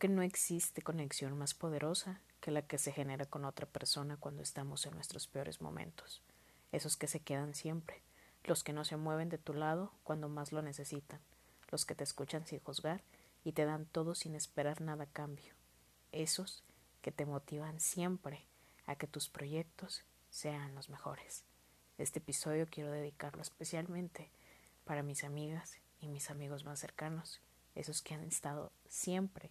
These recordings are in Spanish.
que no existe conexión más poderosa que la que se genera con otra persona cuando estamos en nuestros peores momentos, esos que se quedan siempre, los que no se mueven de tu lado cuando más lo necesitan, los que te escuchan sin juzgar y te dan todo sin esperar nada a cambio, esos que te motivan siempre a que tus proyectos sean los mejores. Este episodio quiero dedicarlo especialmente para mis amigas y mis amigos más cercanos, esos que han estado siempre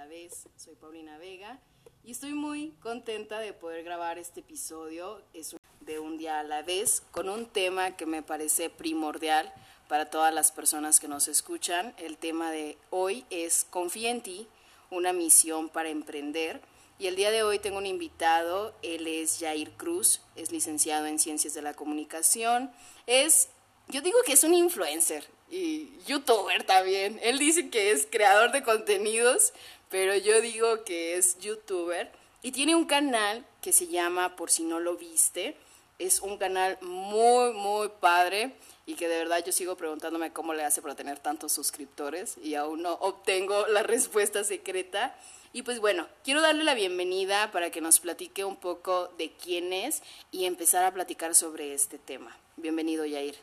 La vez. Soy Paulina Vega y estoy muy contenta de poder grabar este episodio es de Un día a la vez con un tema que me parece primordial para todas las personas que nos escuchan. El tema de hoy es Confía en ti, una misión para emprender. Y el día de hoy tengo un invitado, él es Jair Cruz, es licenciado en Ciencias de la Comunicación, es, yo digo que es un influencer y youtuber también. Él dice que es creador de contenidos, pero yo digo que es youtuber y tiene un canal que se llama Por si no lo viste. Es un canal muy, muy padre y que de verdad yo sigo preguntándome cómo le hace para tener tantos suscriptores y aún no obtengo la respuesta secreta. Y pues bueno, quiero darle la bienvenida para que nos platique un poco de quién es y empezar a platicar sobre este tema. Bienvenido, Yair.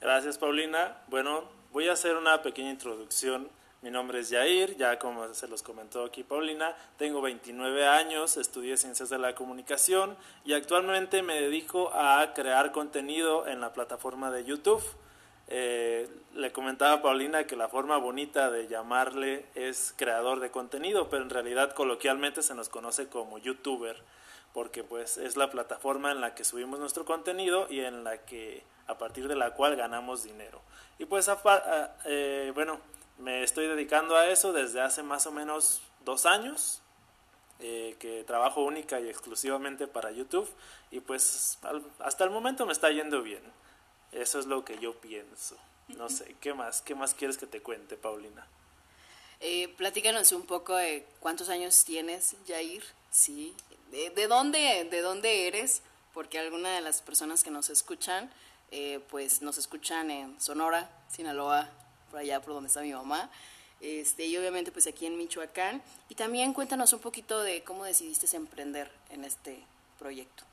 Gracias, Paulina. Bueno, voy a hacer una pequeña introducción. Mi nombre es Yair, ya como se los comentó aquí Paulina, tengo 29 años, estudié Ciencias de la Comunicación y actualmente me dedico a crear contenido en la plataforma de YouTube. Eh, le comentaba a Paulina que la forma bonita de llamarle es creador de contenido, pero en realidad coloquialmente se nos conoce como youtuber, porque pues es la plataforma en la que subimos nuestro contenido y en la que a partir de la cual ganamos dinero. Y pues eh, bueno, me estoy dedicando a eso desde hace más o menos dos años. Eh, que trabajo única y exclusivamente para YouTube y pues hasta el momento me está yendo bien. Eso es lo que yo pienso. No sé, ¿qué más? ¿Qué más quieres que te cuente, Paulina? Eh, platícanos un poco de cuántos años tienes, Jair. Sí. ¿De, dónde, ¿De dónde eres? Porque algunas de las personas que nos escuchan, eh, pues nos escuchan en Sonora, Sinaloa, por allá por donde está mi mamá. Este, y obviamente pues aquí en Michoacán. Y también cuéntanos un poquito de cómo decidiste emprender en este proyecto.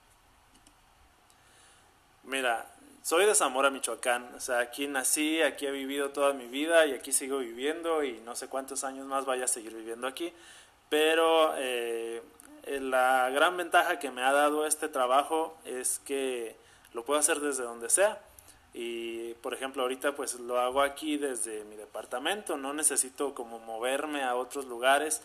Mira, soy de Zamora, Michoacán. O sea, aquí nací, aquí he vivido toda mi vida y aquí sigo viviendo y no sé cuántos años más vaya a seguir viviendo aquí. Pero eh, la gran ventaja que me ha dado este trabajo es que lo puedo hacer desde donde sea. Y por ejemplo, ahorita pues lo hago aquí desde mi departamento, no necesito como moverme a otros lugares.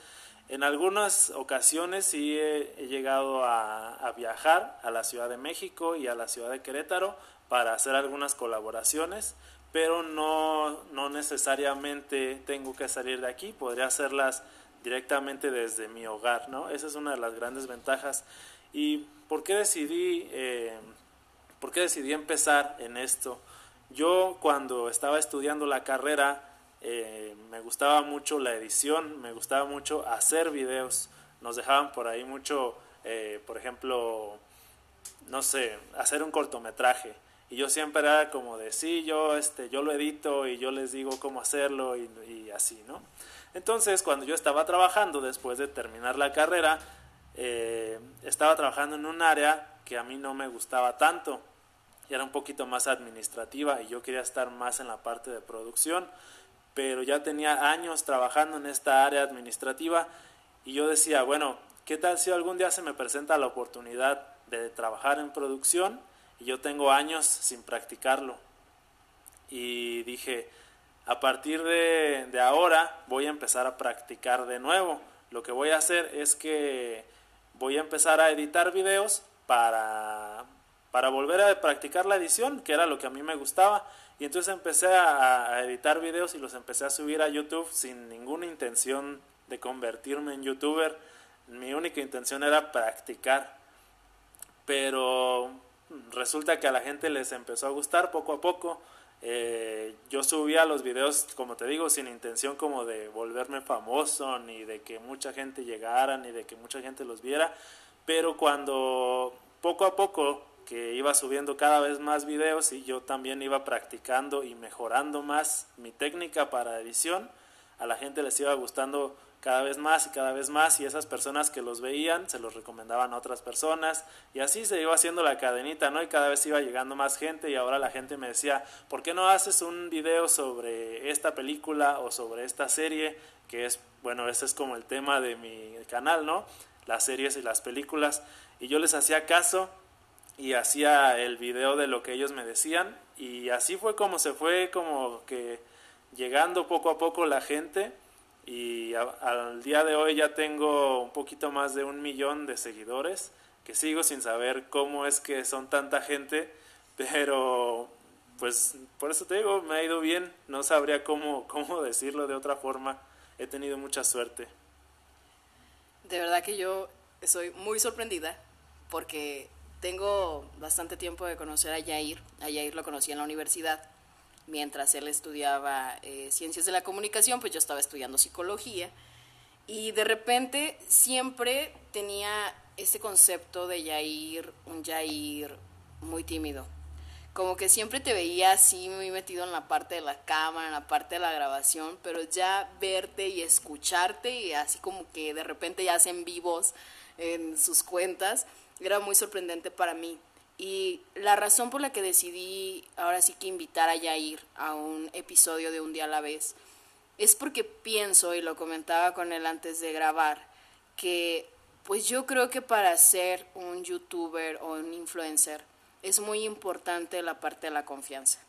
En algunas ocasiones sí he, llegado a, viajar a la Ciudad de México y a la Ciudad de Querétaro para hacer algunas colaboraciones, pero no, no necesariamente tengo que salir de aquí, podría hacerlas directamente desde mi hogar, ¿no? Esa es una de las grandes ventajas. ¿Y por qué decidí, eh, por qué decidí empezar en esto? Yo cuando estaba estudiando la carrera eh, me gustaba mucho la edición, me gustaba mucho hacer videos, nos dejaban por ahí mucho, eh, por ejemplo, no sé, hacer un cortometraje. Y yo siempre era como de, sí, yo, este, yo lo edito y yo les digo cómo hacerlo y, así, ¿no? Entonces, cuando yo estaba trabajando después de terminar la carrera, eh, estaba trabajando en un área que a mí no me gustaba tanto y era un poquito más administrativa y yo quería estar más en la parte de producción, pero ya tenía años trabajando en esta área administrativa y yo decía, bueno, ¿qué tal si algún día se me presenta la oportunidad de trabajar en producción? y yo tengo años sin practicarlo. Y dije, a partir de, ahora voy a empezar a practicar de nuevo. Lo que voy a hacer es que voy a empezar a editar videos para, para volver a practicar la edición, que era lo que a mí me gustaba. Y entonces empecé a, editar videos y los empecé a subir a YouTube sin ninguna intención de convertirme en youtuber. Mi única intención era practicar. Pero resulta que a la gente les empezó a gustar poco a poco. Eh, yo subía los videos, como te digo, sin intención como de volverme famoso, ni de que mucha gente llegara, ni de que mucha gente los viera. Pero cuando poco a poco que iba subiendo cada vez más videos y yo también iba practicando y mejorando más mi técnica para edición, a la gente les iba gustando cada vez más y cada vez más y esas personas que los veían se los recomendaban a otras personas y así se iba haciendo la cadenita, ¿no? Y cada vez iba llegando más gente y ahora la gente me decía, ¿por qué no haces un video sobre esta película o sobre esta serie? Que es, bueno, ese es como el tema de mi canal, ¿no? Las series y las películas y yo les hacía caso y hacía el video de lo que ellos me decían. Y así fue como se fue como que llegando poco a poco la gente. Y al día de hoy ya tengo un poquito más de un millón de seguidores que sigo sin saber cómo es que son tanta gente. Pero pues por eso te digo me ha ido bien. No sabría cómo, cómo decirlo de otra forma. He tenido mucha suerte. De verdad que yo soy muy sorprendida porque tengo bastante tiempo de conocer a Jair. A Jair lo conocí en la universidad. Mientras él estudiaba eh, ciencias de la comunicación, pues yo estaba estudiando psicología. Y de repente siempre tenía ese concepto de Jair, un Jair muy tímido. Como que siempre te veía así muy metido en la parte de la cámara, en la parte de la grabación, pero ya verte y escucharte y así como que de repente ya hacen vivos en sus cuentas, era muy sorprendente para mí. Y la razón por la que decidí ahora sí que invitar a Yair a un episodio de Un día a la vez es porque pienso, y lo comentaba con él antes de grabar, que pues yo creo que para ser un youtuber o un influencer es muy importante la parte de la confianza.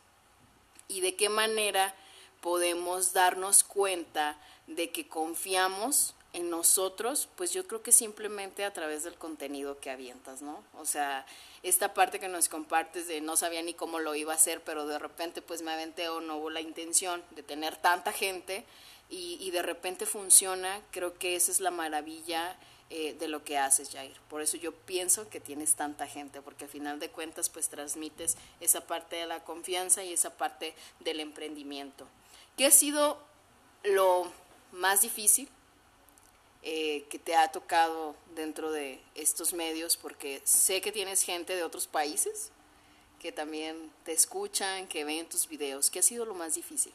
Y de qué manera podemos darnos cuenta de que confiamos en nosotros, pues yo creo que simplemente a través del contenido que avientas, ¿no? O sea, esta parte que nos compartes de no sabía ni cómo lo iba a hacer, pero de repente pues me aventé o no hubo la intención de tener tanta gente y, de repente funciona, creo que esa es la maravilla eh, de lo que haces, Jair. Por eso yo pienso que tienes tanta gente, porque al final de cuentas pues transmites esa parte de la confianza y esa parte del emprendimiento. ¿Qué ha sido lo más difícil eh, que te ha tocado dentro de estos medios, porque sé que tienes gente de otros países que también te escuchan, que ven tus videos. ¿Qué ha sido lo más difícil?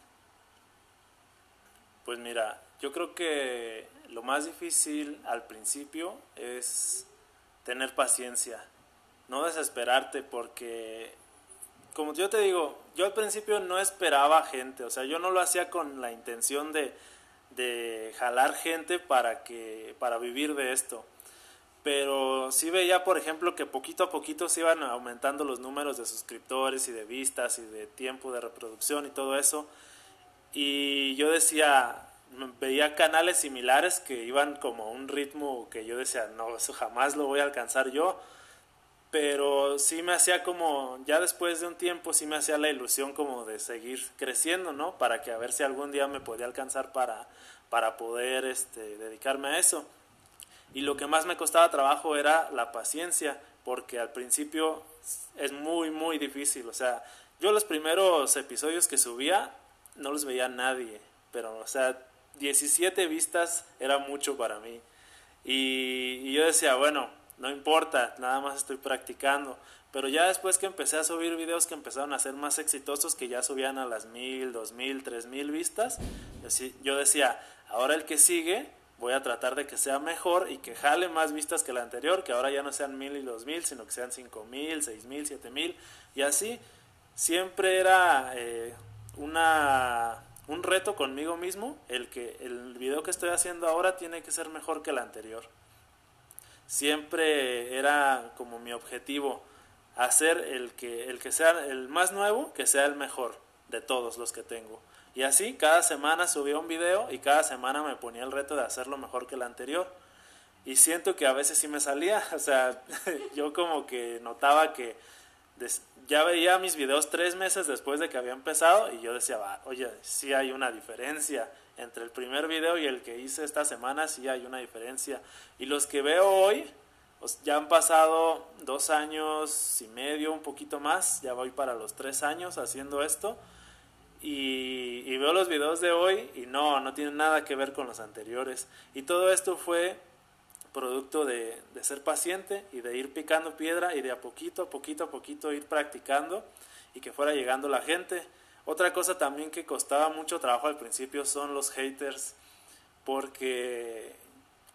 Pues mira, yo creo que lo más difícil al principio es tener paciencia, no desesperarte porque, como yo te digo, yo al principio no esperaba gente, o sea, yo no lo hacía con la intención de de jalar gente para que para vivir de esto. Pero sí veía por ejemplo que poquito a poquito se iban aumentando los números de suscriptores y de vistas y de tiempo de reproducción y todo eso. Y yo decía veía canales similares que iban como a un ritmo que yo decía no eso jamás lo voy a alcanzar yo pero sí me hacía como, ya después de un tiempo, sí me hacía la ilusión como de seguir creciendo, ¿no? Para que a ver si algún día me podía alcanzar para, para poder este, dedicarme a eso. Y lo que más me costaba trabajo era la paciencia, porque al principio es muy, muy difícil. O sea, yo los primeros episodios que subía no los veía nadie, pero, o sea, 17 vistas era mucho para mí. Y, y yo decía, bueno, no importa, nada más estoy practicando. Pero ya después que empecé a subir videos que empezaron a ser más exitosos, que ya subían a las mil, dos mil, tres mil vistas, yo decía, ahora el que sigue voy a tratar de que sea mejor y que jale más vistas que el anterior, que ahora ya no sean mil y dos mil, sino que sean cinco mil, seis mil, siete mil, y así siempre era eh, una, un reto conmigo mismo el que el video que estoy haciendo ahora tiene que ser mejor que el anterior siempre era como mi objetivo hacer el que, el que sea el más nuevo, que sea el mejor de todos los que tengo. Y así cada semana subía un video y cada semana me ponía el reto de hacerlo mejor que el anterior. Y siento que a veces sí me salía, o sea, yo como que notaba que ya veía mis videos tres meses después de que había empezado y yo decía, oye, sí hay una diferencia entre el primer video y el que hice esta semana, sí hay una diferencia. Y los que veo hoy, pues, ya han pasado dos años y medio, un poquito más, ya voy para los tres años haciendo esto. Y, veo los videos de hoy y no, no tienen nada que ver con los anteriores. Y todo esto fue producto de, de, ser paciente y de ir picando piedra y de a poquito, a poquito, a poquito ir practicando y que fuera llegando la gente. Otra cosa también que costaba mucho trabajo al principio son los haters, porque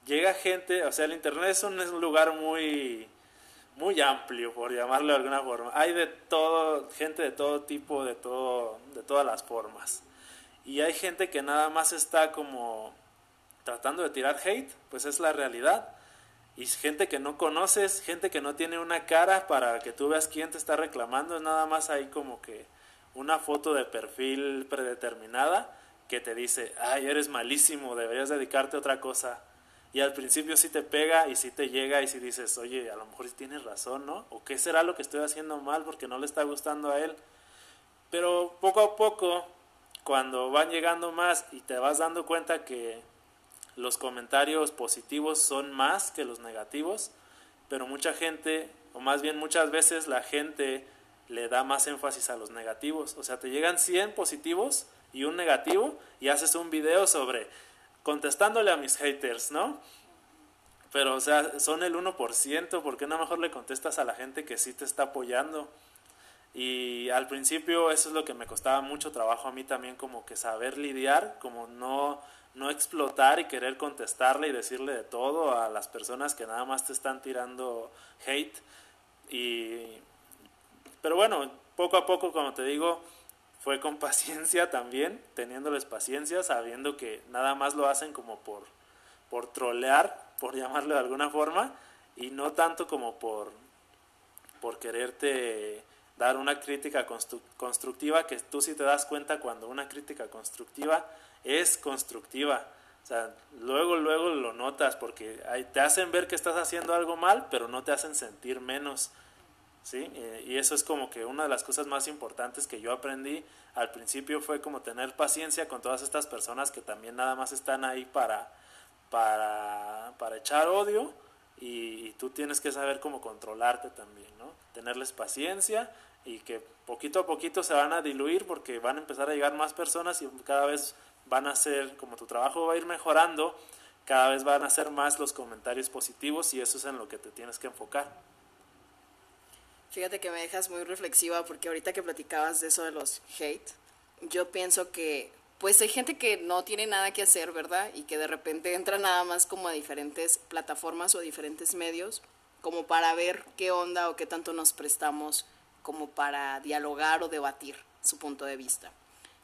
llega gente, o sea, el Internet es un, es un lugar muy, muy amplio, por llamarlo de alguna forma. Hay de todo, gente de todo tipo, de, todo, de todas las formas. Y hay gente que nada más está como tratando de tirar hate, pues es la realidad. Y gente que no conoces, gente que no tiene una cara para que tú veas quién te está reclamando, es nada más ahí como que una foto de perfil predeterminada que te dice, ay, eres malísimo, deberías dedicarte a otra cosa. Y al principio sí te pega y sí te llega y sí dices, oye, a lo mejor sí tienes razón, ¿no? ¿O qué será lo que estoy haciendo mal porque no le está gustando a él? Pero poco a poco, cuando van llegando más y te vas dando cuenta que los comentarios positivos son más que los negativos, pero mucha gente, o más bien muchas veces la gente le da más énfasis a los negativos. O sea, te llegan 100 positivos y un negativo y haces un video sobre contestándole a mis haters, ¿no? Pero, o sea, son el 1%, ¿por qué no mejor le contestas a la gente que sí te está apoyando? Y al principio eso es lo que me costaba mucho trabajo a mí también, como que saber lidiar, como no, no explotar y querer contestarle y decirle de todo a las personas que nada más te están tirando hate. Y pero bueno, poco a poco, como te digo, fue con paciencia también, teniéndoles paciencia, sabiendo que nada más lo hacen como por, por trolear, por llamarlo de alguna forma, y no tanto como por, por quererte dar una crítica constructiva, que tú sí te das cuenta cuando una crítica constructiva es constructiva. O sea, luego, luego lo notas porque te hacen ver que estás haciendo algo mal, pero no te hacen sentir menos. ¿Sí? Eh, y eso es como que una de las cosas más importantes que yo aprendí al principio fue como tener paciencia con todas estas personas que también nada más están ahí para, para, para echar odio y, tú tienes que saber cómo controlarte también, ¿no? Tenerles paciencia y que poquito a poquito se van a diluir porque van a empezar a llegar más personas y cada vez van a ser, como tu trabajo va a ir mejorando, cada vez van a ser más los comentarios positivos y eso es en lo que te tienes que enfocar. Fíjate que me dejas muy reflexiva porque ahorita que platicabas de eso de los hate, yo pienso que pues hay gente que no tiene nada que hacer, ¿verdad? Y que de repente entra nada más como a diferentes plataformas o diferentes medios como para ver qué onda o qué tanto nos prestamos como para dialogar o debatir su punto de vista.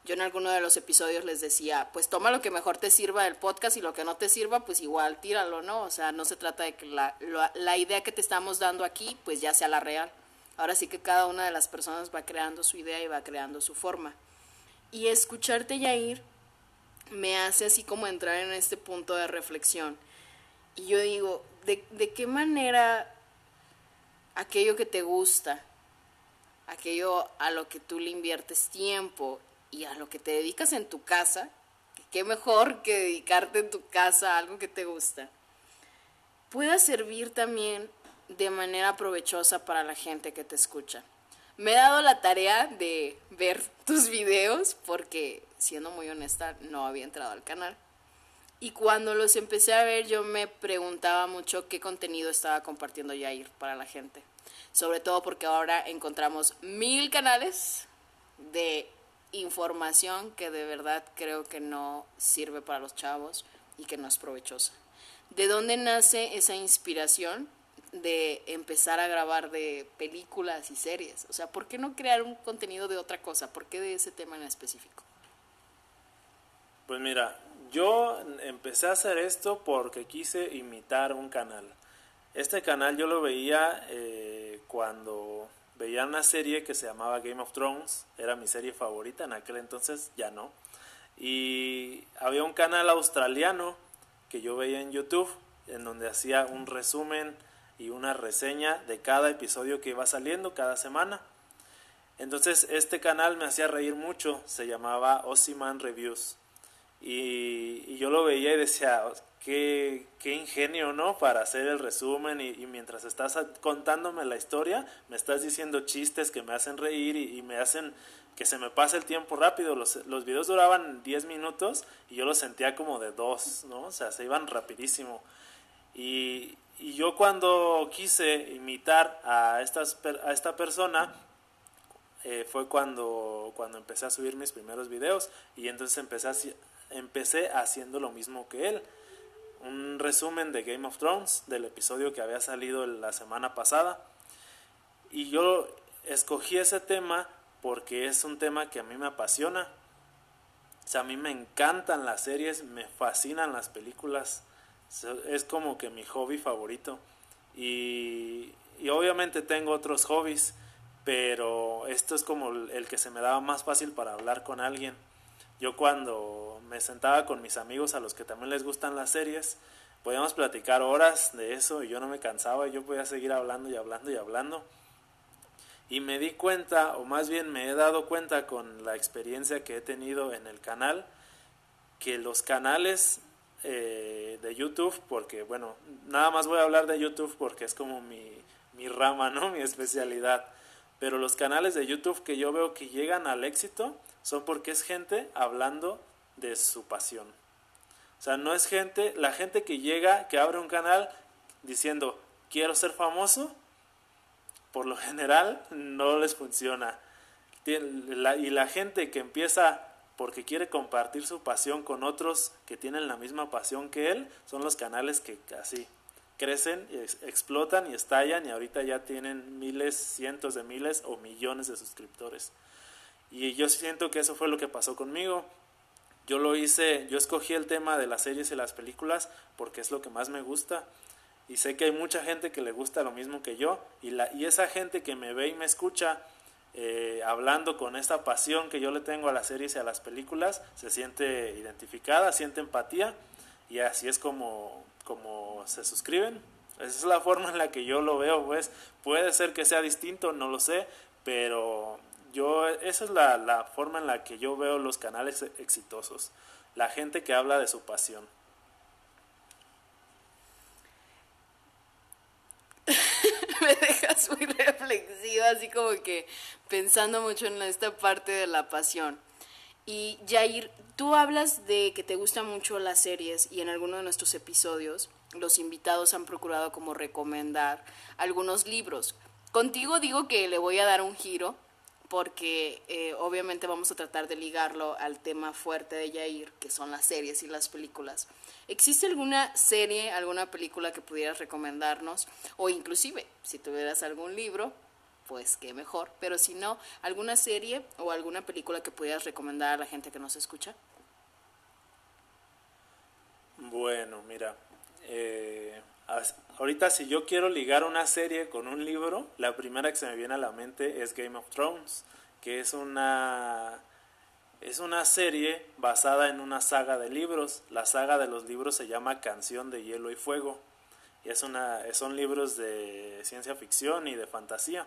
Yo en alguno de los episodios les decía, pues toma lo que mejor te sirva del podcast y lo que no te sirva, pues igual tíralo, ¿no? O sea, no se trata de que la, la, la idea que te estamos dando aquí, pues ya sea la real. Ahora sí que cada una de las personas va creando su idea y va creando su forma. Y escucharte, Yair, me hace así como entrar en este punto de reflexión. Y yo digo, ¿de, de qué manera aquello que te gusta, aquello a lo que tú le inviertes tiempo y a lo que te dedicas en tu casa, qué mejor que dedicarte en tu casa a algo que te gusta, pueda servir también de manera provechosa para la gente que te escucha. Me he dado la tarea de ver tus videos porque, siendo muy honesta, no había entrado al canal. Y cuando los empecé a ver, yo me preguntaba mucho qué contenido estaba compartiendo Yair para la gente. Sobre todo porque ahora encontramos mil canales de información que de verdad creo que no sirve para los chavos y que no es provechosa. ¿De dónde nace esa inspiración? De empezar a grabar de películas y series? O sea, ¿por qué no crear un contenido de otra cosa? ¿Por qué de ese tema en específico? Pues mira, yo empecé a hacer esto porque quise imitar un canal. Este canal yo lo veía eh, cuando veía una serie que se llamaba Game of Thrones, era mi serie favorita en aquel entonces, ya no. Y había un canal australiano que yo veía en YouTube, en donde hacía un resumen y una reseña de cada episodio que iba saliendo cada semana. Entonces este canal me hacía reír mucho, se llamaba Ossiman Reviews. Y, yo lo veía y decía, qué, qué, ingenio, ¿no? Para hacer el resumen y, mientras estás contándome la historia, me estás diciendo chistes que me hacen reír y, me hacen que se me pase el tiempo rápido. Los, los videos duraban 10 minutos y yo los sentía como de dos, ¿no? O sea, se iban rapidísimo. Y, y yo cuando quise imitar a, estas, a esta persona, eh, fue cuando, cuando empecé a subir mis primeros videos y entonces empecé, empecé haciendo lo mismo que él. Un resumen de Game of Thrones, del episodio que había salido la semana pasada. Y yo escogí ese tema porque es un tema que a mí me apasiona. A mí me encantan las series, me fascinan las películas. Es como que mi hobby favorito. Y, y obviamente tengo otros hobbies pero esto es como el que se me daba más fácil para hablar con alguien. Yo cuando me sentaba con mis amigos a los que también les gustan las series, podíamos platicar horas de eso y yo no me cansaba, y yo podía seguir hablando y hablando y hablando. Y me di cuenta, o más bien me he dado cuenta con la experiencia que he tenido en el canal, que los canales eh, de YouTube, porque bueno, nada más voy a hablar de YouTube porque es como mi, mi rama, ¿no? Mi especialidad pero los canales de YouTube que yo veo que llegan al éxito son porque es gente hablando de su pasión. O sea, no es gente, la gente que llega, que abre un canal diciendo, quiero ser famoso, por lo general no les funciona. Y la gente que empieza porque quiere compartir su pasión con otros que tienen la misma pasión que él, son los canales que así crecen, explotan y estallan y ahorita ya tienen miles, cientos de miles o millones de suscriptores. Y yo siento que eso fue lo que pasó conmigo. Yo lo hice, yo escogí el tema de las series y las películas porque es lo que más me gusta. Y sé que hay mucha gente que le gusta lo mismo que yo. Y, la, y esa gente que me ve y me escucha eh, hablando con esta pasión que yo le tengo a las series y a las películas, se siente identificada, siente empatía. Y así es como, como se suscriben. Esa es la forma en la que yo lo veo, pues puede ser que sea distinto, no lo sé, pero yo esa es la, la forma en la que yo veo los canales exitosos, la gente que habla de su pasión. Me dejas muy reflexiva, así como que pensando mucho en esta parte de la pasión. Y Jair, tú hablas de que te gustan mucho las series y en alguno de nuestros episodios los invitados han procurado como recomendar algunos libros. Contigo digo que le voy a dar un giro porque eh, obviamente vamos a tratar de ligarlo al tema fuerte de Jair, que son las series y las películas. ¿Existe alguna serie, alguna película que pudieras recomendarnos? O inclusive, si tuvieras algún libro, pues qué mejor. Pero si no, ¿alguna serie o alguna película que pudieras recomendar a la gente que nos escucha? Bueno, ahorita si yo quiero ligar una serie con un libro, la primera que se me viene a la mente es Game of Thrones, que es una es una serie basada en una saga de libros. La saga de los libros se llama Canción de Hielo y Fuego. Y es una, son libros de ciencia ficción y de fantasía.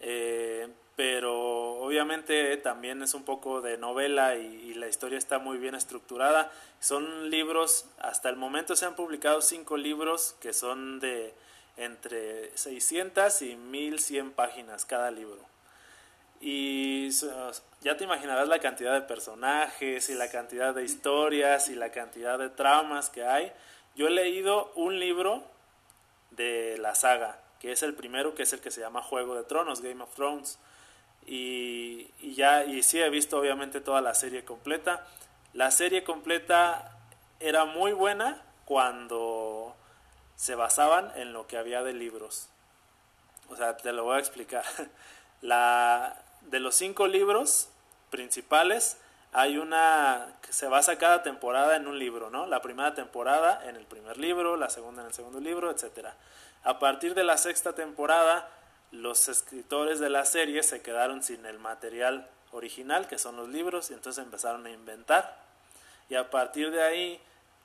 Eh, pero obviamente también es un poco de novela y, la historia está muy bien estructurada. Son libros, hasta el momento se han publicado cinco libros que son de entre 600 y 1100 páginas cada libro. Y ya te imaginarás la cantidad de personajes y la cantidad de historias y la cantidad de tramas que hay. Yo he leído un libro de la saga que es el primero, que es el que se llama Juego de Tronos, Game of Thrones. Y, ya, y sí he visto obviamente toda la serie completa. La serie completa era muy buena cuando se basaban en lo que había de libros. O sea, te lo voy a explicar. La, de los cinco libros principales, hay una que se basa cada temporada en un libro, ¿no? La primera temporada en el primer libro, la segunda en el segundo libro, etcétera. A partir de la sexta temporada, los escritores de la serie se quedaron sin el material original, que son los libros, y entonces empezaron a inventar. Y a partir de ahí,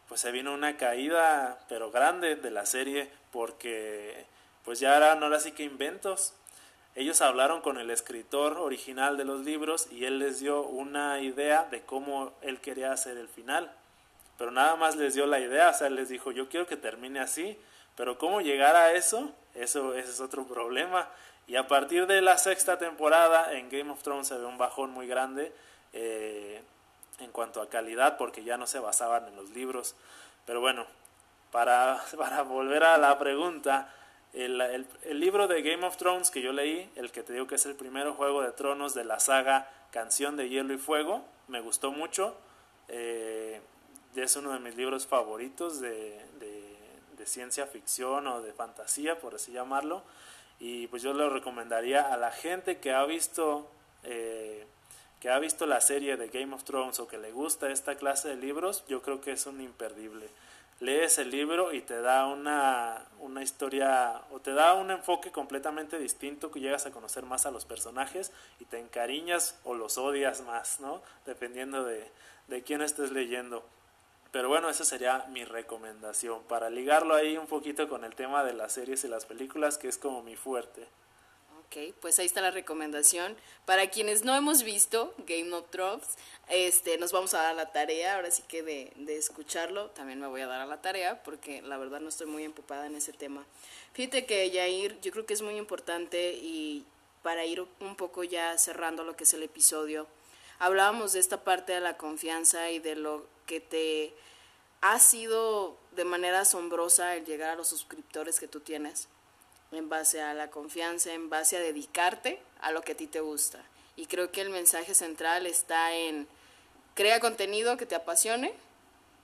pues se vino una caída, pero grande, de la serie, porque pues ya eran ahora sí que inventos. ellos hablaron con el escritor original de los libros y él les dio una idea de cómo él quería hacer el final. Pero nada más les dio la idea, o sea, les dijo, yo quiero que termine así, pero cómo llegar a eso, eso ese es otro problema. Y a partir de la sexta temporada en Game of Thrones se ve un bajón muy grande eh, en cuanto a calidad porque ya no se basaban en los libros. Pero bueno, para, para volver a la pregunta, el, libro de Game of Thrones que yo leí, el que te digo que es el primero Juego de Tronos de la saga Canción de Hielo y Fuego, me gustó mucho. Eh, es uno de mis libros favoritos de, ciencia ficción o de fantasía, por así llamarlo. Y pues yo lo recomendaría a la gente que ha visto eh, que ha visto la serie de Game of Thrones o que le gusta esta clase de libros, yo creo que es un imperdible lees el libro y te da una, una historia o te da un enfoque completamente distinto que llegas a conocer más a los personajes y te encariñas o los odias más, ¿no? Dependiendo de, de quién estés leyendo. Pero bueno, esa sería mi recomendación para ligarlo ahí un poquito con el tema de las series y las películas, que es como mi fuerte. Ok, pues ahí está la recomendación. Para quienes no hemos visto Game of Thrones, este, nos vamos a dar la tarea, ahora sí que de, de, escucharlo, también me voy a dar a la tarea, porque la verdad no estoy muy empupada en ese tema. Fíjate que Yair, yo creo que es muy importante y para ir un poco ya cerrando lo que es el episodio, hablábamos de esta parte de la confianza y de lo que te ha sido de manera asombrosa el llegar a los suscriptores que tú tienes en base a la confianza, en base a dedicarte a lo que a ti te gusta. Y creo que el mensaje central está en crea contenido que te apasione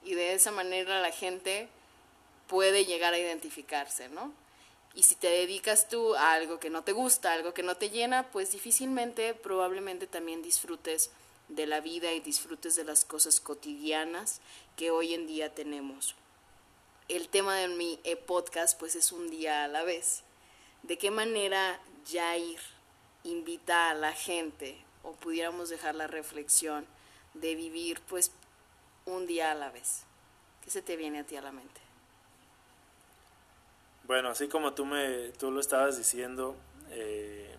y de esa manera la gente puede llegar a identificarse, ¿no? Y si te dedicas tú a algo que no te gusta, algo que no te llena, pues difícilmente, probablemente también disfrutes de la vida y disfrutes de las cosas cotidianas que hoy en día tenemos. El tema de mi podcast pues es un día a la vez de qué manera Jair invita a la gente, o pudiéramos dejar la reflexión, de vivir pues un día a la vez. ¿Qué se te viene a ti a la mente? Bueno, así como tú, me, tú lo estabas diciendo, eh,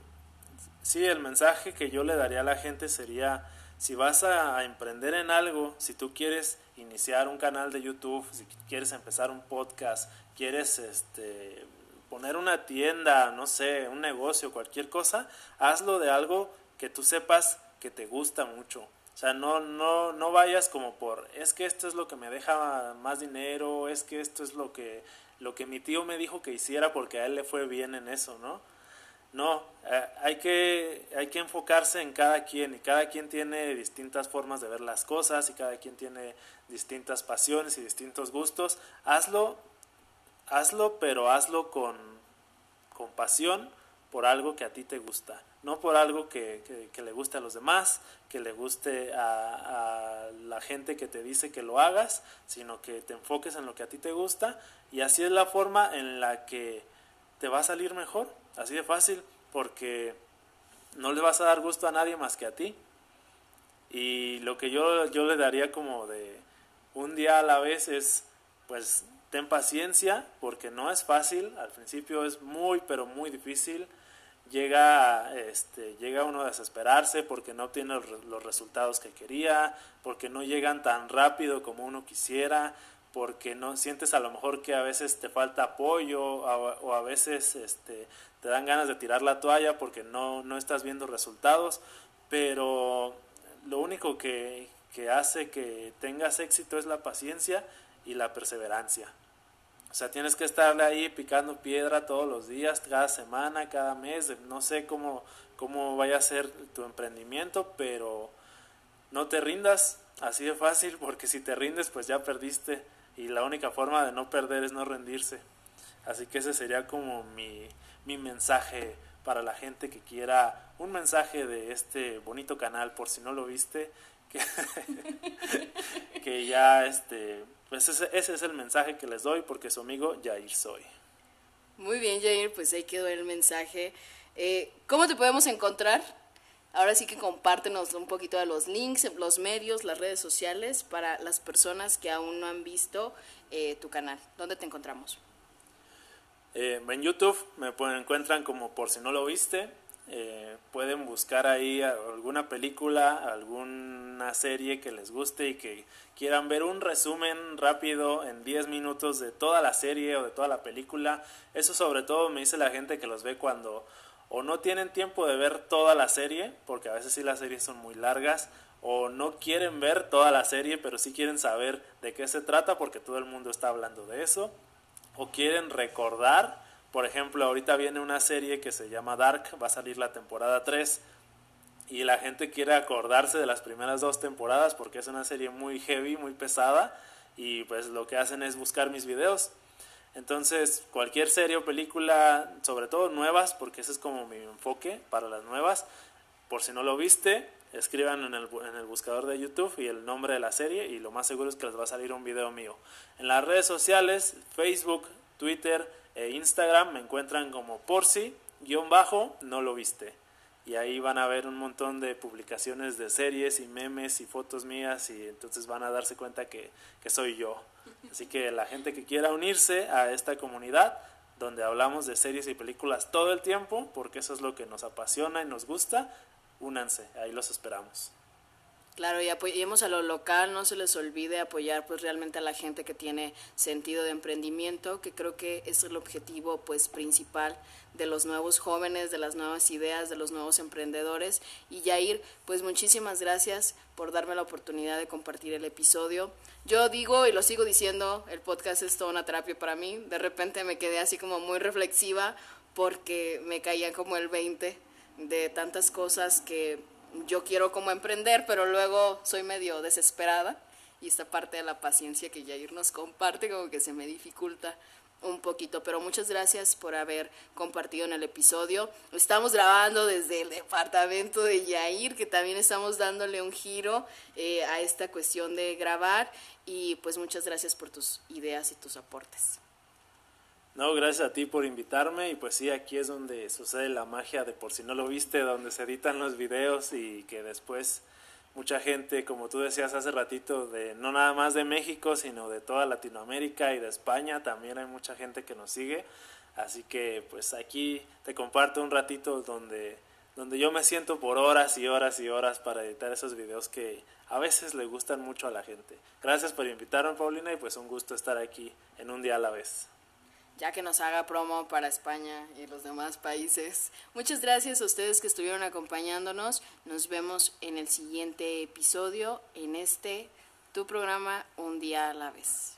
sí, el mensaje que yo le daría a la gente sería, si vas a, emprender en algo, si tú quieres iniciar un canal de YouTube, si quieres empezar un podcast, quieres este, poner una tienda, no sé, un negocio, cualquier cosa, hazlo de algo que tú sepas que te gusta mucho. O sea, no, no, no vayas como por, es que esto es lo que me deja más dinero, es que esto es lo que, lo que mi tío me dijo que hiciera porque a él le fue bien en eso, ¿no? No, eh, hay, que, hay que enfocarse en cada quien y cada quien tiene distintas formas de ver las cosas y cada quien tiene distintas pasiones y distintos gustos. Hazlo hazlo, pero hazlo con, con pasión por algo que a ti te gusta, no por algo que, le guste a los demás, que le guste a, a, la gente que te dice que lo hagas, sino que te enfoques en lo que a ti te gusta y así es la forma en la que te va a salir mejor, así de fácil, porque no le vas a dar gusto a nadie más que a ti. Y lo que yo, yo le daría como de un día a la vez es, pues ten paciencia porque no es fácil, al principio es muy pero muy difícil, llega, este, llega uno a desesperarse porque no obtiene los resultados que quería, porque no llegan tan rápido como uno quisiera, porque no sientes a lo mejor que a veces te falta apoyo o, a veces este, te dan ganas de tirar la toalla porque no, no estás viendo resultados, pero lo único que, que hace que tengas éxito es la paciencia y la perseverancia. O sea, tienes que estarle ahí picando piedra todos los días, cada semana, cada mes. No sé cómo, cómo vaya a ser tu emprendimiento, pero no te rindas así de fácil, porque si te rindes, pues ya perdiste. Y la única forma de no perder es no rendirse. Así que ese sería como mi, mi mensaje para la gente que quiera un mensaje de este bonito canal, por si no lo viste, que, ya este pues ese, es el mensaje que les doy porque su amigo Jair soy. Muy bien, Jair, pues ahí quedó el mensaje. Eh, ¿Cómo te podemos encontrar? Ahora sí que compártenos un poquito de los links, los medios, las redes sociales para las personas que aún no han visto eh, tu canal. ¿Dónde te encontramos? Eh, en YouTube me encuentran como por si no lo viste. eh, pueden buscar ahí alguna película, alguna serie que les guste y que quieran ver un resumen rápido en 10 minutos de toda la serie o de toda la película. Eso sobre todo me dice la gente que los ve cuando o no tienen tiempo de ver toda la serie, porque a veces sí las series son muy largas, o no quieren ver toda la serie, pero sí quieren saber de qué se trata, porque todo el mundo está hablando de eso, o quieren recordar por ejemplo, ahorita viene una serie que se llama Dark, va a salir la temporada 3 y la gente quiere acordarse de las primeras dos temporadas porque es una serie muy heavy, muy pesada y pues lo que hacen es buscar mis videos. Entonces, cualquier serie o película, sobre todo nuevas, porque ese es como mi enfoque para las nuevas, por si no lo viste, escriban en el, en el buscador de YouTube y el nombre de la serie y lo más seguro es que les va a salir un video mío. En las redes sociales, Facebook, Twitter, e Instagram me encuentran como por si, guion bajo, no lo viste. Y ahí van a ver un montón de publicaciones de series y memes y fotos mías y entonces van a darse cuenta que, que soy yo. Así que la gente que quiera unirse a esta comunidad, donde hablamos de series y películas todo el tiempo, porque eso es lo que nos apasiona y nos gusta, únanse, ahí los esperamos. Claro, y apoyemos a lo local, no se les olvide apoyar pues realmente a la gente que tiene sentido de emprendimiento, que creo que es el objetivo pues principal de los nuevos jóvenes, de las nuevas ideas, de los nuevos emprendedores. Y Yair, pues muchísimas gracias por darme la oportunidad de compartir el episodio. Yo digo y lo sigo diciendo, el podcast es toda una terapia para mí. De repente me quedé así como muy reflexiva porque me caía como el 20 de tantas cosas que yo quiero como emprender, pero luego soy medio desesperada y esta parte de la paciencia que Yair nos comparte como que se me dificulta un poquito, pero muchas gracias por haber compartido en el episodio. Estamos grabando desde el departamento de Yair, que también estamos dándole un giro eh, a esta cuestión de grabar y pues muchas gracias por tus ideas y tus aportes. No, gracias a ti por invitarme y pues sí, aquí es donde sucede la magia de por si no lo viste, donde se editan los videos y que después mucha gente, como tú decías hace ratito, de no nada más de México, sino de toda Latinoamérica y de España, también hay mucha gente que nos sigue. Así que pues aquí te comparto un ratito donde, donde yo me siento por horas y horas y horas para editar esos videos que a veces le gustan mucho a la gente. Gracias por invitarme, Paulina, y pues un gusto estar aquí en un día a la vez ya que nos haga promo para España y los demás países. Muchas gracias a ustedes que estuvieron acompañándonos. Nos vemos en el siguiente episodio, en este, tu programa Un día a la vez.